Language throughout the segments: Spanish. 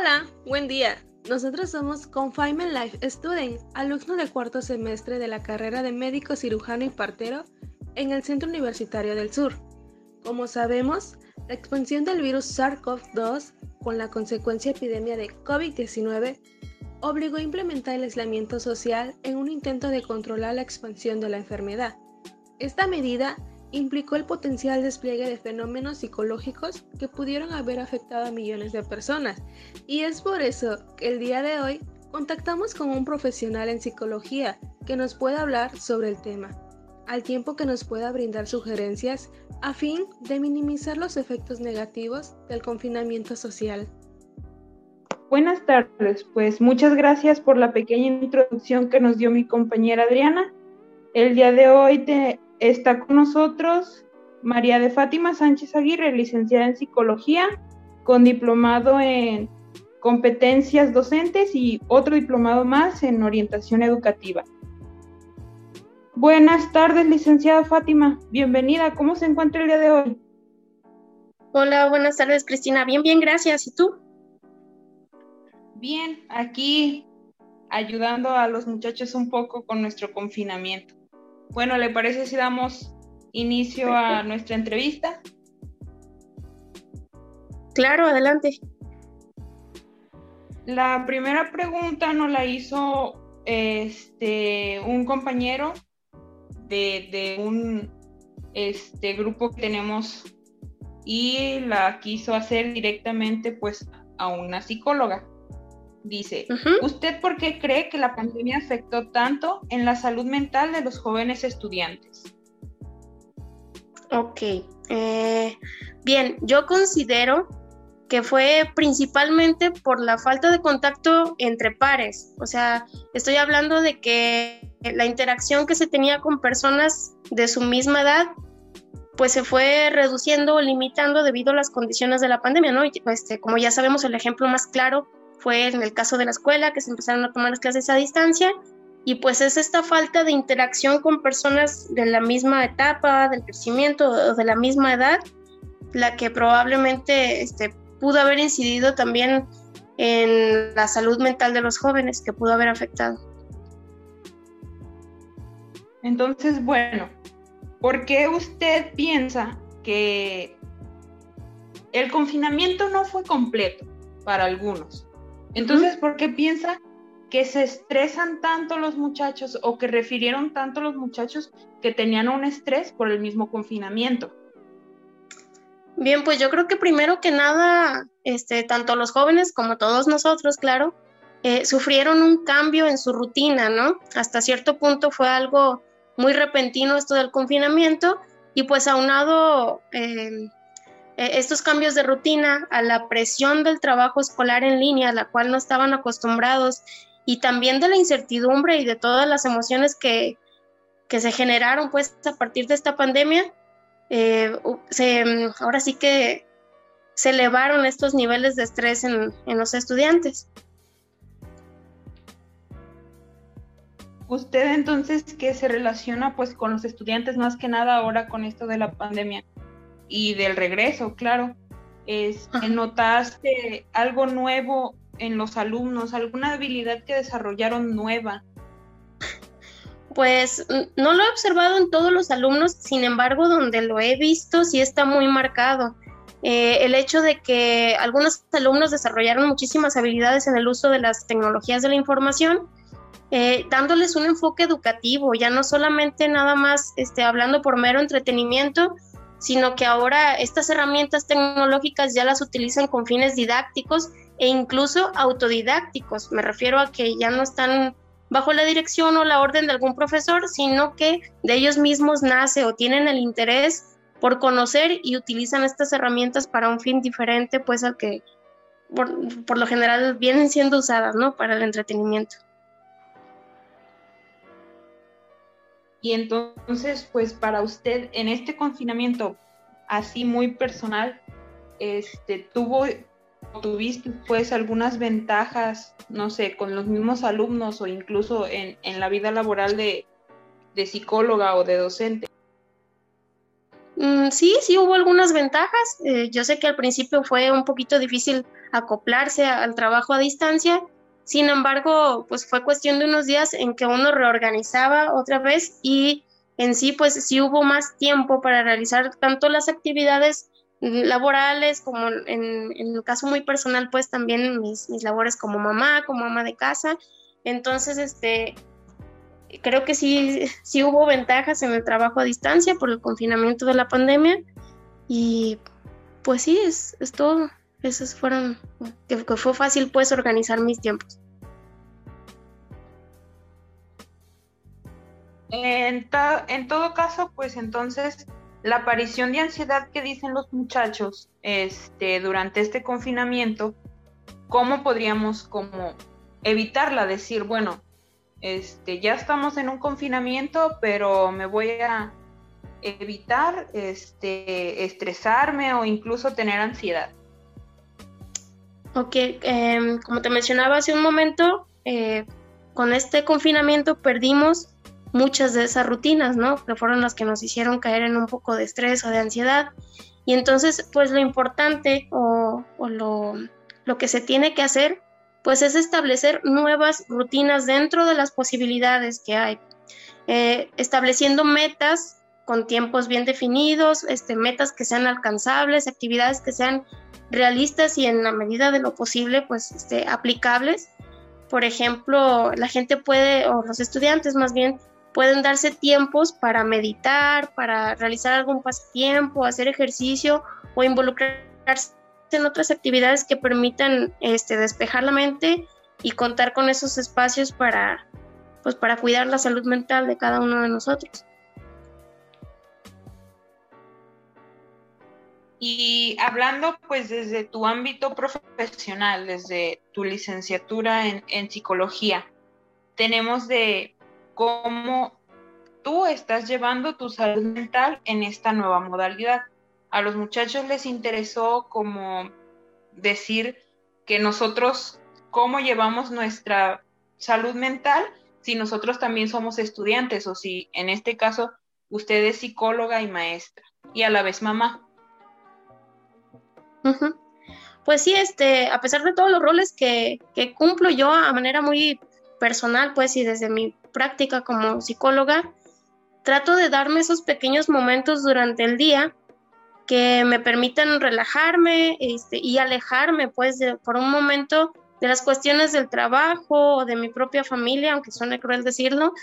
Hola, buen día. Nosotros somos Confinement Life Student, alumnos del cuarto semestre de la carrera de médico cirujano y partero en el Centro Universitario del Sur. Como sabemos, la expansión del virus SARS-CoV-2 con la consecuencia epidemia de COVID-19 obligó a implementar el aislamiento social en un intento de controlar la expansión de la enfermedad. Esta medida implicó el potencial despliegue de fenómenos psicológicos que pudieron haber afectado a millones de personas, y es por eso que el día de hoy contactamos con un profesional en psicología que nos pueda hablar sobre el tema, al tiempo que nos pueda brindar sugerencias a fin de minimizar los efectos negativos del confinamiento social. Buenas tardes, pues muchas gracias por la pequeña introducción que nos dio mi compañera Adriana. El día de hoy te Está con nosotros María de Fátima Sánchez Aguirre, licenciada en psicología, con diplomado en competencias docentes y otro diplomado más en orientación educativa. Buenas tardes, licenciada Fátima. Bienvenida. ¿Cómo se encuentra el día de hoy? Hola, buenas tardes, Cristina. Bien, bien, gracias. ¿Y tú? Bien, aquí ayudando a los muchachos un poco con nuestro confinamiento. Bueno, ¿le parece si damos inicio a nuestra entrevista? Claro, adelante. La primera pregunta nos la hizo este, un compañero de, un este, grupo que tenemos y la quiso hacer directamente pues a una psicóloga. Dice, ¿usted por qué cree que la pandemia afectó tanto en la salud mental de los jóvenes estudiantes? Ok, eh, bien, yo considero que fue principalmente por la falta de contacto entre pares. O sea, estoy hablando de que la interacción que se tenía con personas de su misma edad, pues se fue reduciendo o limitando debido a las condiciones de la pandemia, ¿no? Este, como ya sabemos, el ejemplo más claro fue en el caso de la escuela, que se empezaron a tomar las clases a distancia, y pues es esta falta de interacción con personas de la misma etapa del crecimiento o de la misma edad, la que probablemente este, pudo haber incidido también en la salud mental de los jóvenes, que pudo haber afectado. Entonces, bueno, ¿por qué usted piensa que el confinamiento no fue completo para algunos? Entonces, ¿por qué piensa que se estresan tanto los muchachos o que refirieron tanto los muchachos que tenían un estrés por el mismo confinamiento? Bien, pues yo creo que primero que nada, este, tanto los jóvenes como todos nosotros, claro, eh, sufrieron un cambio en su rutina, ¿no? Hasta cierto punto fue algo muy repentino esto del confinamiento y pues aunado eh, estos cambios de rutina, a la presión del trabajo escolar en línea, a la cual no estaban acostumbrados, y también de la incertidumbre y de todas las emociones que, se generaron pues a partir de esta pandemia, eh, ahora sí que se elevaron estos niveles de estrés en, en los estudiantes. Usted entonces que se relaciona pues con los estudiantes más que nada ahora con esto de la pandemia y del regreso, claro. Es, ¿Notaste algo nuevo en los alumnos, alguna habilidad que desarrollaron nueva? Pues no lo he observado en todos los alumnos, sin embargo, donde lo he visto sí está muy marcado. Eh, el hecho de que algunos alumnos desarrollaron muchísimas habilidades en el uso de las tecnologías de la información, eh, dándoles un enfoque educativo, ya no solamente nada más este, hablando por mero entretenimiento, sino que ahora estas herramientas tecnológicas ya las utilizan con fines didácticos e incluso autodidácticos. Me refiero a que ya no están bajo la dirección o la orden de algún profesor, sino que de ellos mismos nace o tienen el interés por conocer y utilizan estas herramientas para un fin diferente, pues al que por, por lo general vienen siendo usadas, ¿no? Para el entretenimiento. Y entonces, pues para usted en este confinamiento así muy personal, este, tuvo, tuviste pues algunas ventajas, no sé, con los mismos alumnos o incluso en, la vida laboral de, psicóloga o de docente. Mm, sí, sí hubo algunas ventajas. Eh, yo sé que al principio fue un poquito difícil acoplarse al trabajo a distancia. Sin embargo, pues fue cuestión de unos días en que uno reorganizaba otra vez y en sí, pues sí hubo más tiempo para realizar tanto las actividades laborales como en, el caso muy personal, pues también mis, mis labores como mamá, como ama de casa. Entonces, este, creo que sí, sí hubo ventajas en el trabajo a distancia por el confinamiento de la pandemia y pues sí, es, es todo. Esos fueron, que, fue fácil pues organizar mis tiempos. En, todo caso, pues entonces la aparición de ansiedad que dicen los muchachos este, durante este confinamiento, ¿cómo podríamos como evitarla? Decir, bueno, este, ya estamos en un confinamiento, pero me voy a evitar este, estresarme o incluso tener ansiedad. Ok, em, como te mencionaba hace un momento, eh, con este confinamiento perdimos muchas de esas rutinas, ¿no? Que fueron las que nos hicieron caer en un poco de estrés o de ansiedad. Y entonces, pues lo importante o, lo, lo que se tiene que hacer pues es establecer nuevas rutinas dentro de las posibilidades que hay, eh, estableciendo metas con tiempos bien definidos, este, metas que sean alcanzables, actividades que sean realistas y en la medida de lo posible, pues este, aplicables. Por ejemplo, la gente puede, o los estudiantes más bien, pueden darse tiempos para meditar, para realizar algún pasatiempo, hacer ejercicio o involucrarse en otras actividades que permitan este, despejar la mente y contar con esos espacios para, pues, para cuidar la salud mental de cada uno de nosotros. Y hablando pues desde tu ámbito profesional, desde tu licenciatura en, psicología, tenemos de cómo tú estás llevando tu salud mental en esta nueva modalidad a los muchachos les interesó como decir que nosotros, cómo llevamos nuestra salud mental si nosotros también somos estudiantes o si en este caso usted es psicóloga y maestra y a la vez mamá. Pues sí, este, a pesar de todos los roles que, que cumplo yo a manera muy personal, pues y desde mi práctica como psicóloga, trato de darme esos pequeños momentos durante el día que me permitan relajarme este, y alejarme pues por un momento de las cuestiones del trabajo o de mi propia familia, aunque suene cruel decirlo,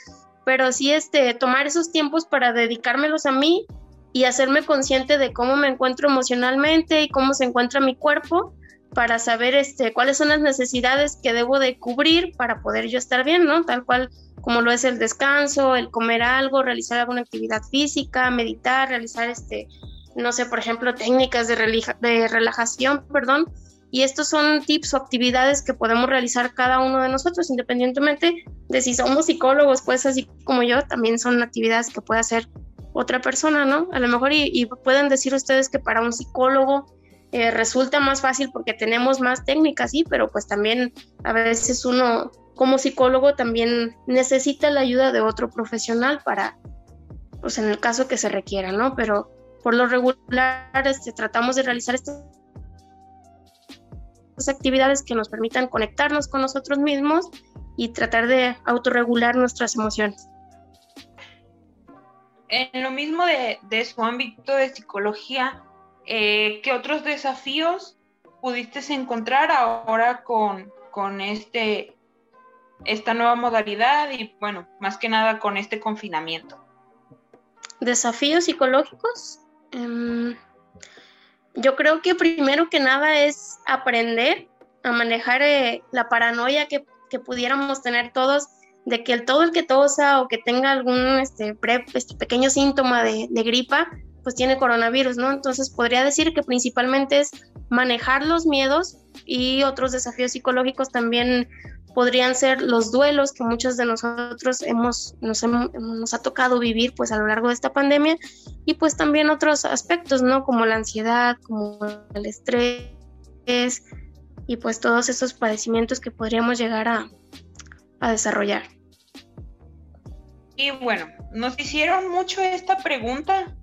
pero sí este, tomar esos tiempos para dedicármelos a mí y hacerme consciente de cómo me encuentro emocionalmente y cómo se encuentra mi cuerpo para saber este, cuáles son las necesidades que debo de cubrir para poder yo estar bien, ¿no? Tal cual como lo es el descanso, el comer algo, realizar alguna actividad física, meditar, realizar este, no sé, por ejemplo, técnicas de, de relajación, perdón, y estos son tips o actividades que podemos realizar cada uno de nosotros, independientemente de si somos psicólogos, pues así como yo, también son actividades que puede hacer otra persona, ¿no? A lo mejor y, pueden decir ustedes que para un psicólogo eh, resulta más fácil porque tenemos más técnicas, sí, pero pues también a veces uno como psicólogo también necesita la ayuda de otro profesional para, pues en el caso que se requiera, ¿no? Pero por lo regular este, tratamos de realizar estas actividades que nos permitan conectarnos con nosotros mismos y tratar de autorregular nuestras emociones. En lo mismo de, su ámbito de psicología, eh, ¿qué otros desafíos pudiste encontrar ahora con, este, esta nueva modalidad y, bueno, más que nada con este confinamiento? ¿Desafíos psicológicos? Em, yo creo que primero que nada es aprender a manejar eh, la paranoia que, pudiéramos tener todos de que el, todo el que tosa o que tenga algún este, este pequeño síntoma de, de, gripa, pues tiene coronavirus, ¿no? Entonces podría decir que principalmente es manejar los miedos y otros desafíos psicológicos también podrían ser los duelos que muchos de nosotros hemos nos, ha tocado vivir pues a lo largo de esta pandemia y pues también otros aspectos, ¿no? Como la ansiedad, como el estrés y pues todos esos padecimientos que podríamos llegar a desarrollar. Y bueno, nos hicieron mucho esta pregunta,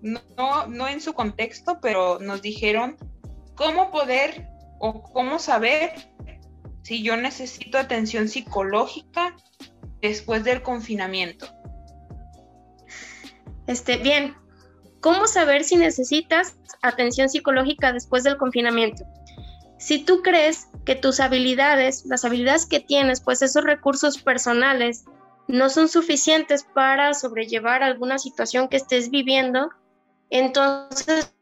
no, no en su contexto, pero nos dijeron cómo poder o cómo saber si yo necesito atención psicológica después del confinamiento? Este, bien, ¿cómo saber si necesitas atención psicológica después del confinamiento? Si tú crees que tus habilidades, las habilidades que tienes, pues esos recursos personales no son suficientes para sobrellevar alguna situación que estés viviendo, entonces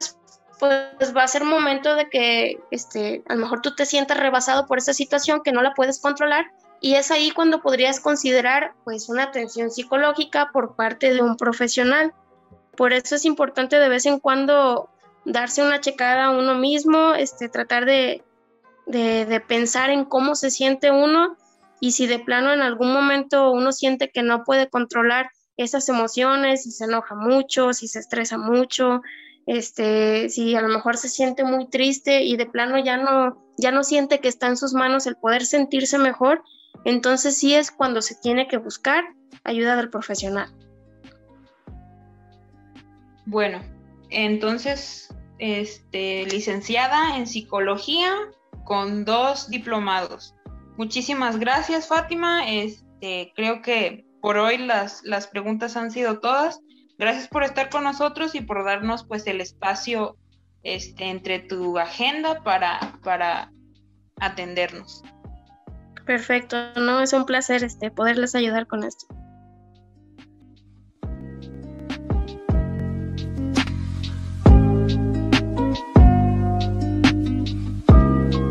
pues va a ser momento de que este, a lo mejor tú te sientas rebasado por esa situación que no la puedes controlar y es ahí cuando podrías considerar pues una atención psicológica por parte de un profesional. Por eso es importante de vez en cuando darse una checada a uno mismo, este, tratar de, de pensar en cómo se siente uno y si de plano en algún momento uno siente que no puede controlar esas emociones, si se enoja mucho, si se estresa mucho, este, si a lo mejor se siente muy triste y de plano ya no, ya no siente que está en sus manos el poder sentirse mejor, entonces sí es cuando se tiene que buscar ayuda del profesional. Bueno, entonces, este, licenciada en psicología con dos diplomados. Muchísimas gracias, Fátima. Este, creo que por hoy las, las preguntas han sido todas. Gracias por estar con nosotros y por darnos pues el espacio este, entre tu agenda para, para atendernos. Perfecto, no es un placer este poderles ayudar con esto.